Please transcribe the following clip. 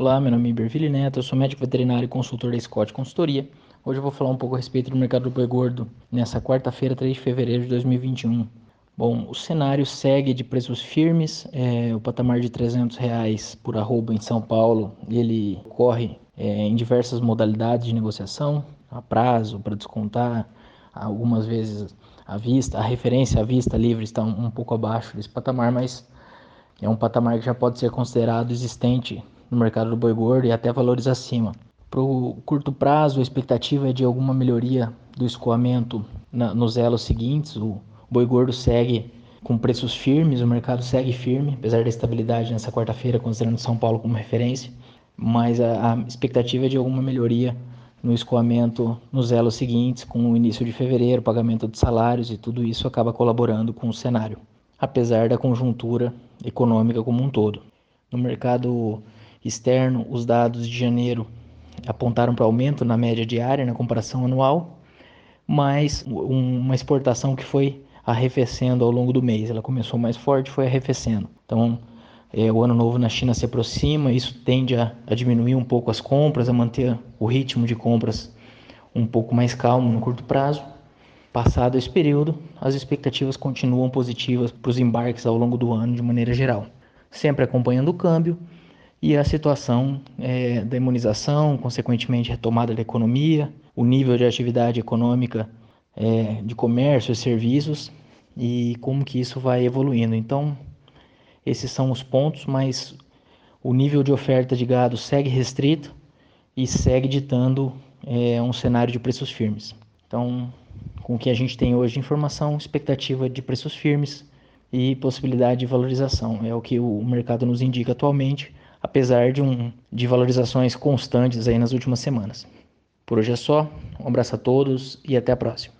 Olá, meu nome é Iberville Neto, eu sou médico veterinário e consultor da Scott Consultoria. Hoje eu vou falar um pouco a respeito do mercado do boi gordo nessa quarta-feira, 3 de fevereiro de 2021. Bom, o cenário segue de preços firmes, é, o patamar de 300 reais por arroba em São Paulo, ele corre é, em diversas modalidades de negociação, a prazo, para descontar, algumas vezes à vista, a referência à vista livre está um, um pouco abaixo desse patamar, mas é um patamar que já pode ser considerado existente no mercado do boi gordo e até valores acima. Para o curto prazo, a expectativa é de alguma melhoria do escoamento na, nos elos seguintes. O boi gordo segue com preços firmes, o mercado segue firme, apesar da estabilidade nessa quarta-feira, considerando São Paulo como referência. Mas a, a expectativa é de alguma melhoria no escoamento nos elos seguintes, com o início de fevereiro, pagamento de salários e tudo isso acaba colaborando com o cenário, apesar da conjuntura econômica como um todo. No mercado externo, os dados de janeiro apontaram para aumento na média diária na comparação anual, mas uma exportação que foi arrefecendo ao longo do mês. Ela começou mais forte, foi arrefecendo. Então, é, o ano novo na China se aproxima, isso tende a, a, diminuir um pouco as compras, a manter o ritmo de compras um pouco mais calmo no curto prazo. Passado esse período, as expectativas continuam positivas para os embarques ao longo do ano de maneira geral, sempre acompanhando o câmbio e a situação é, da imunização, consequentemente retomada da economia, o nível de atividade econômica é, de comércio e serviços e como que isso vai evoluindo. Então, esses são os pontos, mas o nível de oferta de gado segue restrito e segue ditando é, um cenário de preços firmes. Então, com o que a gente tem hoje de informação, expectativa de preços firmes e possibilidade de valorização. É o que o mercado nos indica atualmente apesar de, um, de valorizações constantes aí nas últimas semanas. Por hoje é só, um abraço a todos e até a próxima.